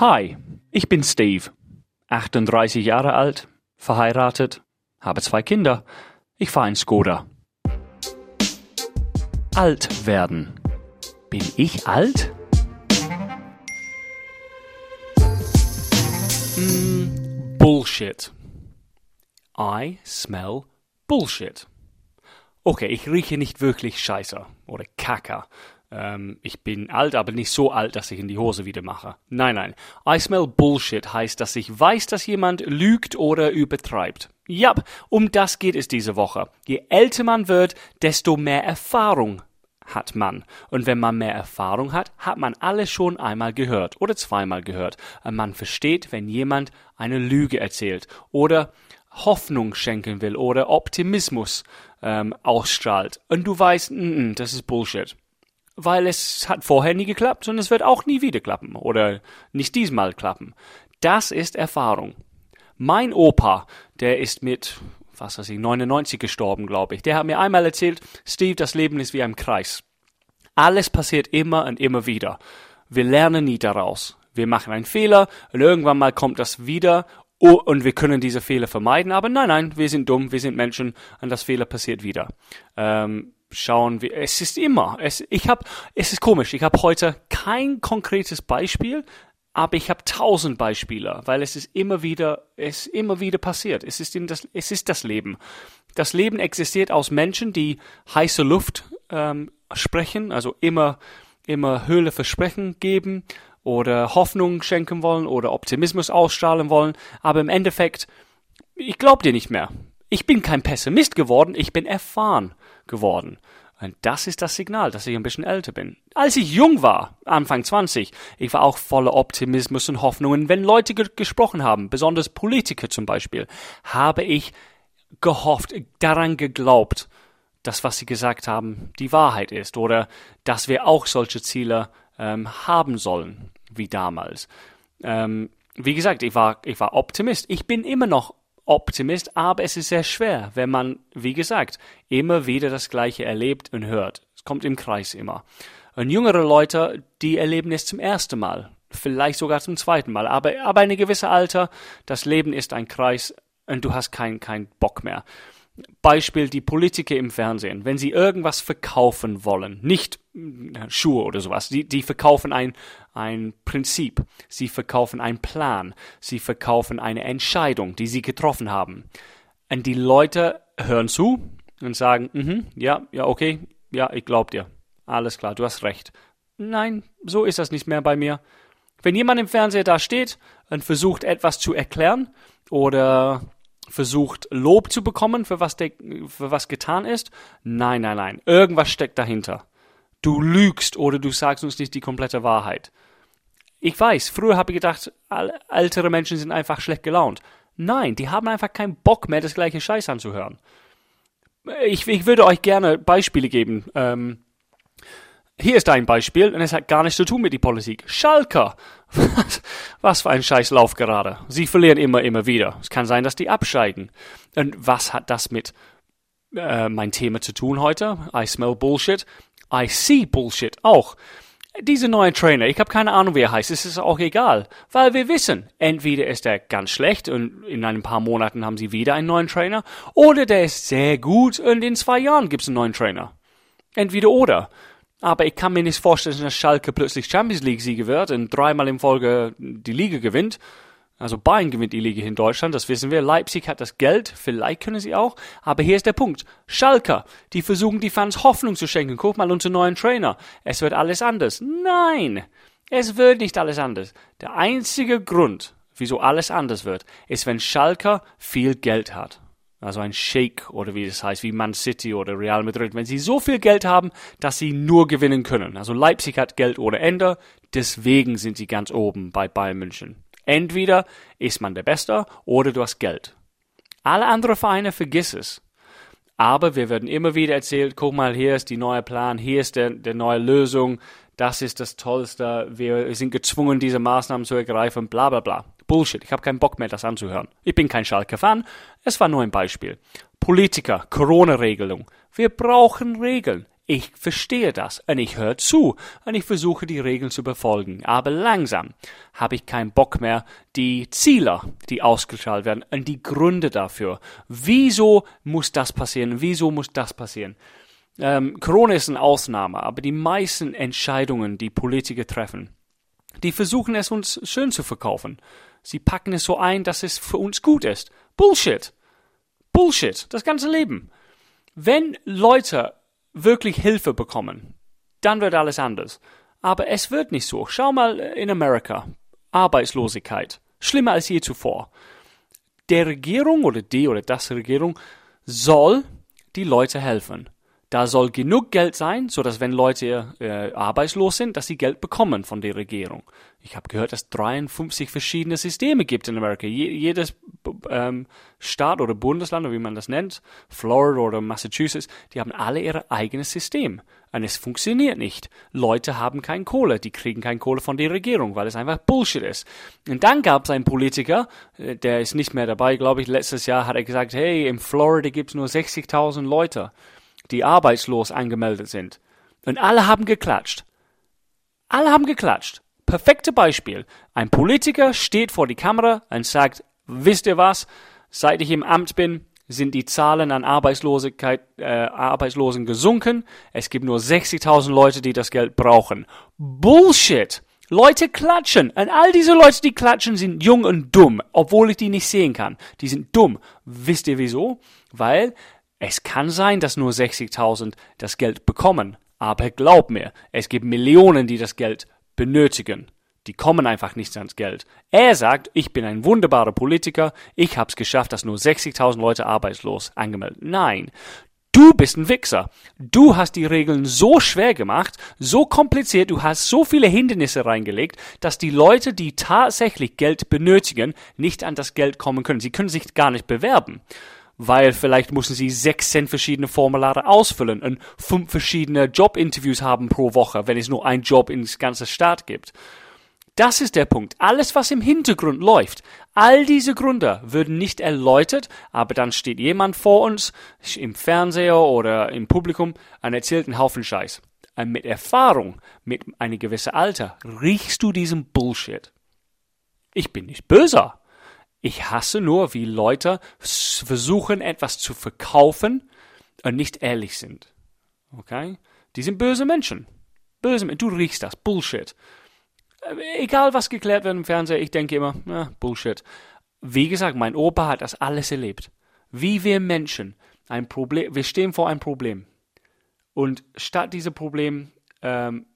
Hi, ich bin Steve, 38 Jahre alt, verheiratet, habe zwei Kinder. Ich fahre in Skoda. Alt werden. Bin ich alt? Mm, Bullshit. I smell Bullshit. Okay, ich rieche nicht wirklich scheiße oder Kacker. Ähm, ich bin alt, aber nicht so alt, dass ich in die Hose wieder mache. Nein, nein. I smell Bullshit heißt, dass ich weiß, dass jemand lügt oder übertreibt. Ja, um das geht es diese Woche. Je älter man wird, desto mehr Erfahrung hat man. Und wenn man mehr Erfahrung hat, hat man alles schon einmal gehört oder zweimal gehört. Man versteht, wenn jemand eine Lüge erzählt oder Hoffnung schenken will oder Optimismus ähm, ausstrahlt. Und du weißt, mm, das ist Bullshit. Weil es hat vorher nie geklappt und es wird auch nie wieder klappen oder nicht diesmal klappen. Das ist Erfahrung. Mein Opa, der ist mit, was weiß ich, 99 gestorben, glaube ich. Der hat mir einmal erzählt, Steve, das Leben ist wie ein Kreis. Alles passiert immer und immer wieder. Wir lernen nie daraus. Wir machen einen Fehler und irgendwann mal kommt das wieder und wir können diese Fehler vermeiden. Aber nein, nein, wir sind dumm, wir sind Menschen und das Fehler passiert wieder. Ähm, schauen wir, es ist immer, es, ich habe, es ist komisch, ich habe heute kein konkretes Beispiel, aber ich habe tausend Beispiele, weil es ist immer wieder, es immer wieder passiert. Es ist in das, es ist das Leben. Das Leben existiert aus Menschen, die heiße Luft ähm, sprechen, also immer, immer Höhle Versprechen geben oder Hoffnung schenken wollen oder Optimismus ausstrahlen wollen, aber im Endeffekt, ich glaube dir nicht mehr. Ich bin kein Pessimist geworden, ich bin erfahren geworden. Und das ist das Signal, dass ich ein bisschen älter bin. Als ich jung war, Anfang 20, ich war auch voller Optimismus und Hoffnungen. Wenn Leute ge gesprochen haben, besonders Politiker zum Beispiel, habe ich gehofft, daran geglaubt, dass was sie gesagt haben die Wahrheit ist oder dass wir auch solche Ziele ähm, haben sollen wie damals. Ähm, wie gesagt, ich war, ich war Optimist. Ich bin immer noch Optimist, aber es ist sehr schwer, wenn man, wie gesagt, immer wieder das Gleiche erlebt und hört. Es kommt im Kreis immer. Und jüngere Leute, die erleben es zum ersten Mal, vielleicht sogar zum zweiten Mal, aber, aber ein gewisses Alter, das Leben ist ein Kreis und du hast keinen kein Bock mehr. Beispiel die Politiker im Fernsehen, wenn sie irgendwas verkaufen wollen, nicht Schuhe oder sowas, die, die verkaufen ein, ein Prinzip, sie verkaufen einen Plan, sie verkaufen eine Entscheidung, die sie getroffen haben. Und die Leute hören zu und sagen, mhm, ja, ja, okay, ja, ich glaub dir. Alles klar, du hast recht. Nein, so ist das nicht mehr bei mir. Wenn jemand im Fernseher da steht und versucht etwas zu erklären oder versucht, Lob zu bekommen für was, de, für was getan ist? Nein, nein, nein. Irgendwas steckt dahinter. Du lügst oder du sagst uns nicht die komplette Wahrheit. Ich weiß, früher habe ich gedacht, ältere Menschen sind einfach schlecht gelaunt. Nein, die haben einfach keinen Bock mehr, das gleiche Scheiß anzuhören. Ich, ich würde euch gerne Beispiele geben. Ähm, hier ist ein Beispiel und es hat gar nichts zu tun mit der Politik. Schalker. Was für ein Scheißlauf gerade. Sie verlieren immer, immer wieder. Es kann sein, dass die abscheiden. Und was hat das mit äh, mein Thema zu tun heute? I smell Bullshit. I see Bullshit auch. Diese neue Trainer, ich habe keine Ahnung, wie er heißt, es ist auch egal, weil wir wissen, entweder ist er ganz schlecht und in ein paar Monaten haben sie wieder einen neuen Trainer, oder der ist sehr gut und in zwei Jahren gibt es einen neuen Trainer. Entweder oder. Aber ich kann mir nicht vorstellen, dass Schalke plötzlich Champions League-Sieger wird und dreimal in Folge die Liga gewinnt. Also Bayern gewinnt die Liga in Deutschland, das wissen wir. Leipzig hat das Geld, vielleicht können sie auch. Aber hier ist der Punkt. Schalke, die versuchen die Fans Hoffnung zu schenken. Guck mal unseren neuen Trainer. Es wird alles anders. Nein, es wird nicht alles anders. Der einzige Grund, wieso alles anders wird, ist, wenn Schalke viel Geld hat also ein Shake oder wie das heißt, wie Man City oder Real Madrid, wenn sie so viel Geld haben, dass sie nur gewinnen können. Also Leipzig hat Geld ohne Ende, deswegen sind sie ganz oben bei Bayern München. Entweder ist man der Beste oder du hast Geld. Alle anderen Vereine vergiss es. Aber wir werden immer wieder erzählt, guck mal, hier ist die neue Plan, hier ist der, der neue Lösung, das ist das Tollste, wir sind gezwungen, diese Maßnahmen zu ergreifen, bla bla bla. Bullshit, ich habe keinen Bock mehr, das anzuhören. Ich bin kein Schalke-Fan, es war nur ein Beispiel. Politiker, Corona-Regelung. Wir brauchen Regeln. Ich verstehe das und ich höre zu und ich versuche die Regeln zu befolgen. Aber langsam habe ich keinen Bock mehr, die Ziele, die ausgestrahlt werden und die Gründe dafür. Wieso muss das passieren? Wieso muss das passieren? Ähm, Corona ist eine Ausnahme, aber die meisten Entscheidungen, die Politiker treffen, die versuchen es uns schön zu verkaufen. Sie packen es so ein, dass es für uns gut ist. Bullshit. Bullshit. Das ganze Leben. Wenn Leute wirklich Hilfe bekommen, dann wird alles anders. Aber es wird nicht so. Schau mal in Amerika. Arbeitslosigkeit. Schlimmer als je zuvor. Der Regierung oder die oder das Regierung soll die Leute helfen. Da soll genug Geld sein, so dass wenn Leute äh, arbeitslos sind, dass sie Geld bekommen von der Regierung. Ich habe gehört, dass 53 verschiedene Systeme gibt in Amerika. Je, jedes ähm, Staat oder Bundesland, oder wie man das nennt, Florida oder Massachusetts, die haben alle ihr eigenes System. Und es funktioniert nicht. Leute haben kein Kohle, die kriegen kein Kohle von der Regierung, weil es einfach Bullshit ist. Und dann gab es einen Politiker, äh, der ist nicht mehr dabei, glaube ich, letztes Jahr hat er gesagt, hey, in Florida gibt es nur 60.000 Leute die arbeitslos angemeldet sind. Und alle haben geklatscht. Alle haben geklatscht. Perfekte Beispiel. Ein Politiker steht vor die Kamera und sagt, wisst ihr was? Seit ich im Amt bin, sind die Zahlen an Arbeitslosigkeit, äh, Arbeitslosen gesunken. Es gibt nur 60.000 Leute, die das Geld brauchen. Bullshit! Leute klatschen. Und all diese Leute, die klatschen, sind jung und dumm, obwohl ich die nicht sehen kann. Die sind dumm. Wisst ihr wieso? Weil es kann sein, dass nur 60.000 das Geld bekommen, aber glaub mir, es gibt Millionen, die das Geld benötigen. Die kommen einfach nicht ans Geld. Er sagt, ich bin ein wunderbarer Politiker, ich hab's geschafft, dass nur 60.000 Leute arbeitslos angemeldet. Nein, Du bist ein Wichser. Du hast die Regeln so schwer gemacht, so kompliziert, du hast so viele Hindernisse reingelegt, dass die Leute, die tatsächlich Geld benötigen, nicht an das Geld kommen können. Sie können sich gar nicht bewerben weil vielleicht müssen sie 16 verschiedene Formulare ausfüllen und fünf verschiedene Jobinterviews haben pro Woche, wenn es nur einen Job ins ganze Staat gibt. Das ist der Punkt. Alles, was im Hintergrund läuft, all diese Gründe würden nicht erläutert, aber dann steht jemand vor uns im Fernseher oder im Publikum und erzählt einen Haufen Scheiß. Und mit Erfahrung, mit einem gewissen Alter, riechst du diesen Bullshit. Ich bin nicht böser. Ich hasse nur, wie Leute versuchen, etwas zu verkaufen und nicht ehrlich sind. Okay? Die sind böse Menschen. Böse Menschen. Du riechst das. Bullshit. Äh, egal, was geklärt wird im Fernseher, ich denke immer, ja, Bullshit. Wie gesagt, mein Opa hat das alles erlebt. Wie wir Menschen ein Problem, wir stehen vor einem Problem. Und statt dieses Problem ähm,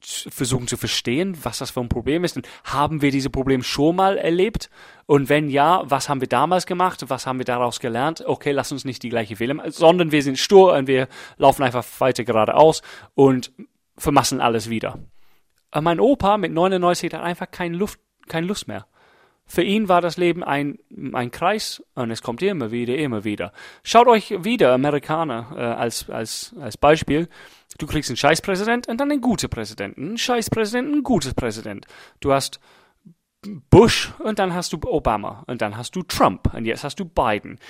versuchen zu verstehen, was das für ein Problem ist. Haben wir diese Probleme schon mal erlebt? Und wenn ja, was haben wir damals gemacht? Was haben wir daraus gelernt? Okay, lass uns nicht die gleiche Fehler machen, sondern wir sind stur und wir laufen einfach weiter geradeaus und vermassen alles wieder. Aber mein Opa mit 99 hat einfach keine Luft, keine Lust mehr. Für ihn war das Leben ein, ein Kreis und es kommt immer wieder, immer wieder. Schaut euch wieder Amerikaner äh, als, als, als Beispiel. Du kriegst einen Scheißpräsident und dann einen guten Präsidenten. Einen Scheißpräsidenten, ein gutes Präsident. Du hast Bush und dann hast du Obama und dann hast du Trump und jetzt hast du Biden.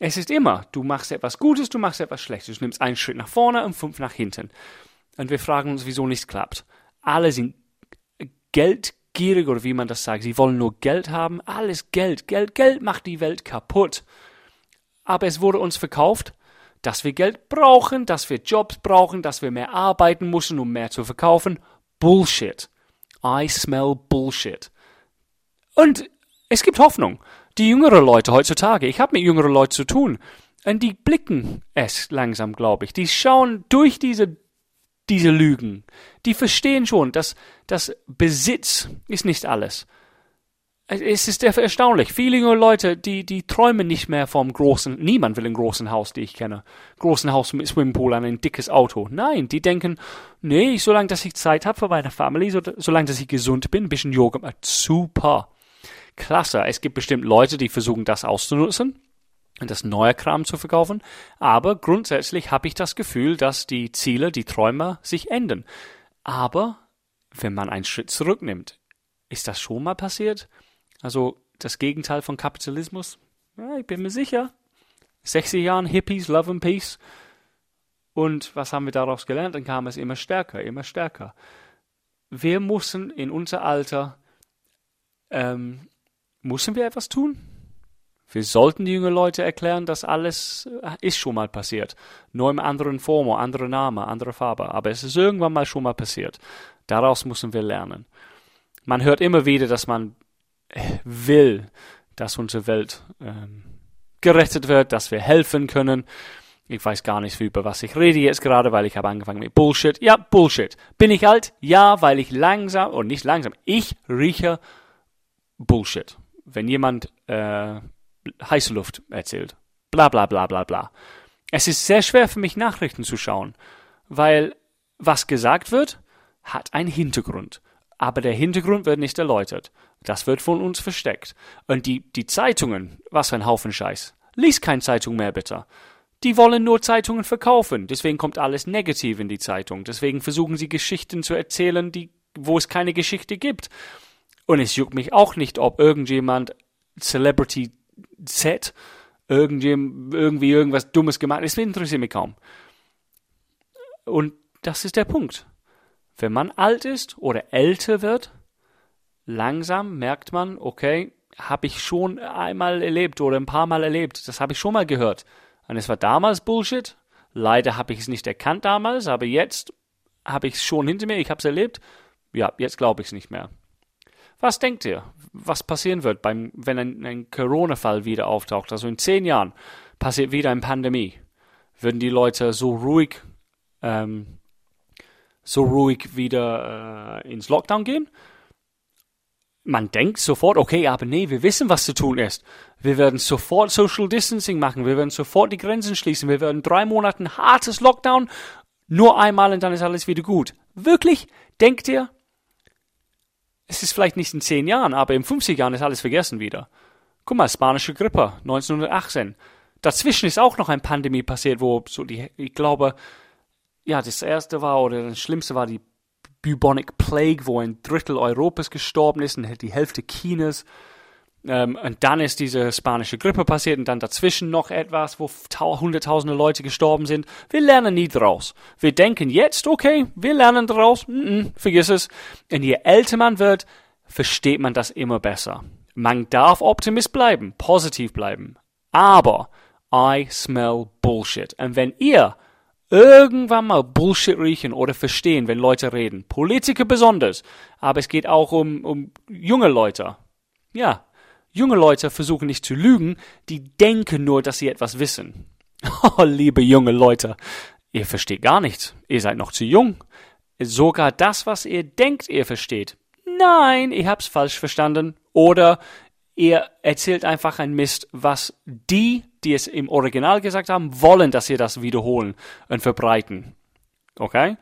Es ist immer, du machst etwas Gutes, du machst etwas Schlechtes. Du nimmst einen Schritt nach vorne und fünf nach hinten. Und wir fragen uns, wieso nichts klappt. Alle sind geldgierig oder wie man das sagt. Sie wollen nur Geld haben. Alles Geld. Geld, Geld macht die Welt kaputt. Aber es wurde uns verkauft, dass wir Geld brauchen, dass wir Jobs brauchen, dass wir mehr arbeiten müssen, um mehr zu verkaufen. Bullshit. I smell Bullshit. Und es gibt Hoffnung. Die jüngeren Leute heutzutage, ich habe mit jüngeren Leuten zu tun, und die blicken es langsam, glaube ich. Die schauen durch diese, diese Lügen. Die verstehen schon, dass, dass Besitz ist nicht alles es ist erstaunlich. Viele junge Leute, die, die träumen nicht mehr vom großen, niemand will ein großen Haus, die ich kenne. Großen Haus mit Swimmingpool an ein dickes Auto. Nein, die denken, nee, solange dass ich Zeit habe für meine Family, so, solange dass ich gesund bin, ein bisschen Yoga, super. Klasse. Es gibt bestimmt Leute, die versuchen, das auszunutzen das neue Kram zu verkaufen. Aber grundsätzlich habe ich das Gefühl, dass die Ziele, die Träume sich ändern. Aber wenn man einen Schritt zurücknimmt, ist das schon mal passiert? Also das Gegenteil von Kapitalismus? Ja, ich bin mir sicher. 60 Jahren Hippies, Love and Peace. Und was haben wir daraus gelernt? Dann kam es immer stärker, immer stärker. Wir müssen in unser Alter, ähm, müssen wir etwas tun? Wir sollten die jungen Leute erklären, dass alles äh, ist schon mal passiert. Nur in anderen Form, andere Name, andere Farbe. Aber es ist irgendwann mal schon mal passiert. Daraus müssen wir lernen. Man hört immer wieder, dass man äh, will, dass unsere Welt ähm, gerettet wird, dass wir helfen können. Ich weiß gar nicht, über was ich rede jetzt gerade, weil ich habe angefangen mit Bullshit. Ja, Bullshit. Bin ich alt? Ja, weil ich langsam, und nicht langsam, ich rieche Bullshit. Wenn jemand äh, heiße Luft erzählt. Bla bla bla bla bla. Es ist sehr schwer für mich, Nachrichten zu schauen, weil was gesagt wird, hat einen Hintergrund. Aber der Hintergrund wird nicht erläutert. Das wird von uns versteckt. Und die, die Zeitungen, was für ein Haufen Scheiß. Lies keine Zeitung mehr, bitte. Die wollen nur Zeitungen verkaufen. Deswegen kommt alles negativ in die Zeitung. Deswegen versuchen sie Geschichten zu erzählen, die, wo es keine Geschichte gibt. Und es juckt mich auch nicht, ob irgendjemand Celebrity Z irgendwie irgendwas Dummes gemacht. Das interessiert mich kaum. Und das ist der Punkt. Wenn man alt ist oder älter wird, langsam merkt man, okay, habe ich schon einmal erlebt oder ein paar Mal erlebt. Das habe ich schon mal gehört. Und es war damals Bullshit. Leider habe ich es nicht erkannt damals, aber jetzt habe ich es schon hinter mir. Ich habe es erlebt. Ja, jetzt glaube ich es nicht mehr. Was denkt ihr, was passieren wird, beim, wenn ein, ein Corona-Fall wieder auftaucht? Also in zehn Jahren passiert wieder eine Pandemie. Würden die Leute so ruhig, ähm, so ruhig wieder äh, ins Lockdown gehen? Man denkt sofort, okay, aber nee, wir wissen, was zu tun ist. Wir werden sofort Social Distancing machen, wir werden sofort die Grenzen schließen, wir werden drei Monate hartes Lockdown, nur einmal und dann ist alles wieder gut. Wirklich? Denkt ihr, es ist vielleicht nicht in zehn Jahren, aber in 50 Jahren ist alles vergessen wieder. Guck mal, spanische Grippe, 1918. Dazwischen ist auch noch eine Pandemie passiert, wo so die, ich glaube, ja, das erste war oder das schlimmste war die Bubonic Plague, wo ein Drittel Europas gestorben ist und die Hälfte Chinas. Ähm, und dann ist diese spanische Grippe passiert und dann dazwischen noch etwas, wo hunderttausende Leute gestorben sind. Wir lernen nie draus. Wir denken jetzt, okay, wir lernen draus. Mm -mm, vergiss es. Und je älter man wird, versteht man das immer besser. Man darf Optimist bleiben, positiv bleiben. Aber I smell Bullshit. Und wenn ihr irgendwann mal Bullshit riechen oder verstehen, wenn Leute reden, Politiker besonders, aber es geht auch um, um junge Leute. Ja, Junge Leute versuchen nicht zu lügen, die denken nur, dass sie etwas wissen. Oh, liebe junge Leute, ihr versteht gar nichts. Ihr seid noch zu jung. Sogar das, was ihr denkt, ihr versteht. Nein, ihr habt's falsch verstanden. Oder ihr erzählt einfach ein Mist, was die, die es im Original gesagt haben, wollen, dass ihr das wiederholen und verbreiten. Okay?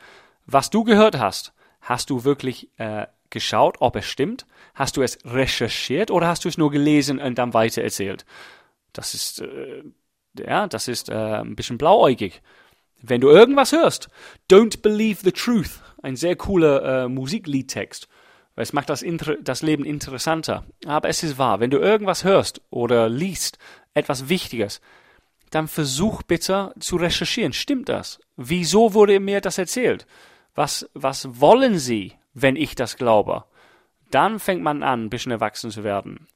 Was du gehört hast, hast du wirklich äh, geschaut, ob es stimmt? Hast du es recherchiert oder hast du es nur gelesen und dann weitererzählt? Das ist, äh, ja, das ist äh, ein bisschen blauäugig. Wenn du irgendwas hörst, don't believe the truth. Ein sehr cooler äh, Musikliedtext. Es macht das, das Leben interessanter. Aber es ist wahr. Wenn du irgendwas hörst oder liest, etwas Wichtiges, dann versuch bitte zu recherchieren. Stimmt das? Wieso wurde mir das erzählt? Was, was wollen sie? Wenn ich das glaube. Dann fängt man an, ein bisschen erwachsen zu werden.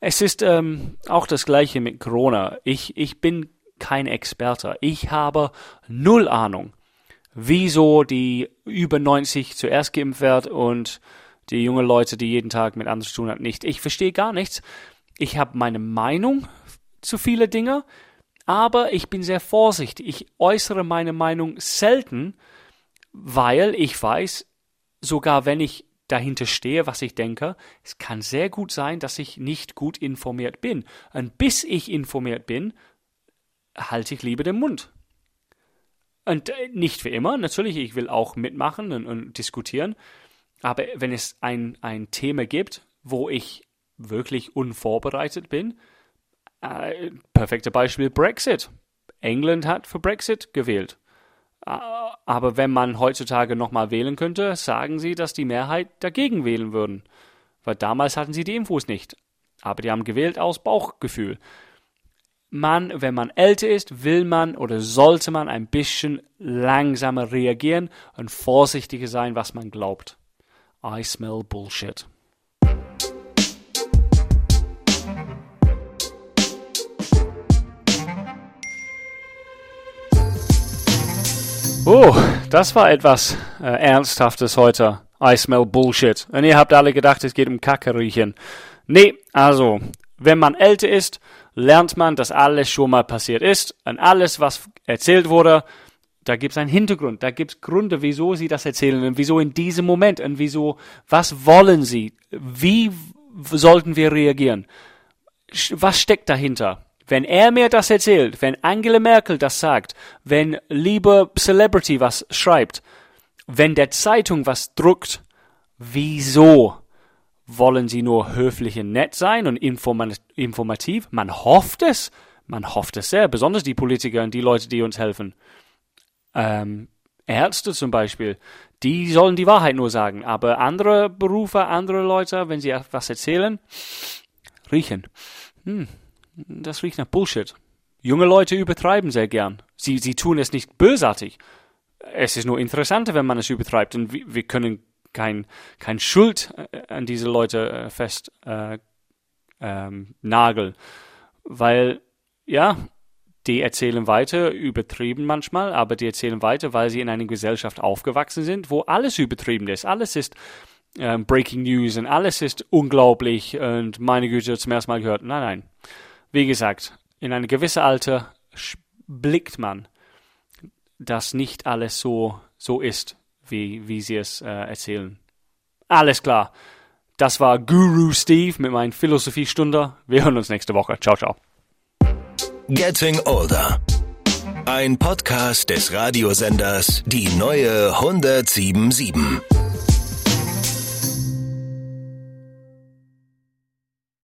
Es ist ähm, auch das gleiche mit Corona. Ich, ich bin kein Experte. Ich habe null Ahnung, wieso die über 90 zuerst geimpft wird und die jungen Leute, die jeden Tag mit anderen zu tun haben, nicht. Ich verstehe gar nichts. Ich habe meine Meinung zu viele Dinge, aber ich bin sehr vorsichtig. Ich äußere meine Meinung selten, weil ich weiß, sogar wenn ich dahinter stehe, was ich denke, es kann sehr gut sein, dass ich nicht gut informiert bin. Und bis ich informiert bin, halte ich lieber den Mund. Und äh, nicht für immer, natürlich, ich will auch mitmachen und, und diskutieren. Aber wenn es ein, ein Thema gibt, wo ich wirklich unvorbereitet bin, äh, perfekte Beispiel Brexit. England hat für Brexit gewählt. Aber wenn man heutzutage nochmal wählen könnte, sagen sie, dass die Mehrheit dagegen wählen würden. Weil damals hatten sie die Infos nicht. Aber die haben gewählt aus Bauchgefühl. man, wenn man älter ist, will man oder sollte man ein bisschen langsamer reagieren und vorsichtiger sein, was man glaubt. I smell bullshit. Oh, das war etwas äh, Ernsthaftes heute. I smell bullshit. Und ihr habt alle gedacht, es geht um Kacke riechen. Nee, also, wenn man älter ist, lernt man, dass alles schon mal passiert ist und alles, was erzählt wurde, da gibt es einen Hintergrund, da gibt es Gründe, wieso sie das erzählen und wieso in diesem Moment und wieso, was wollen sie, wie sollten wir reagieren, was steckt dahinter. Wenn er mir das erzählt, wenn Angela Merkel das sagt, wenn lieber Celebrity was schreibt, wenn der Zeitung was druckt, wieso wollen sie nur höflich und nett sein und informativ? Man hofft es. Man hofft es sehr, besonders die Politiker und die Leute, die uns helfen. Ähm, Ärzte zum Beispiel, die sollen die Wahrheit nur sagen, aber andere Berufe, andere Leute, wenn sie was erzählen, riechen. Hm, das riecht nach Bullshit. Junge Leute übertreiben sehr gern. Sie, sie tun es nicht bösartig. Es ist nur interessanter, wenn man es übertreibt. Und wir, können kein, kein Schuld äh, an diese Leute äh, fest äh, ähm, nageln. Weil, ja, die erzählen weiter, übertrieben manchmal, aber die erzählen weiter, weil sie in einer Gesellschaft aufgewachsen sind, wo alles übertrieben ist. Alles ist ähm, Breaking News und alles ist unglaublich und meine Güte, zum ersten Mal gehört. Nein, nein. Wie gesagt, in einem gewissen Alter blickt man, dass nicht alles so, so ist, wie, wie sie es äh, erzählen. Alles klar. Das war Guru Steve mit meinem Philosophiestunde. Wir hören uns nächste Woche. Ciao, ciao. Getting Older. Ein Podcast des Radiosenders Die neue 1077.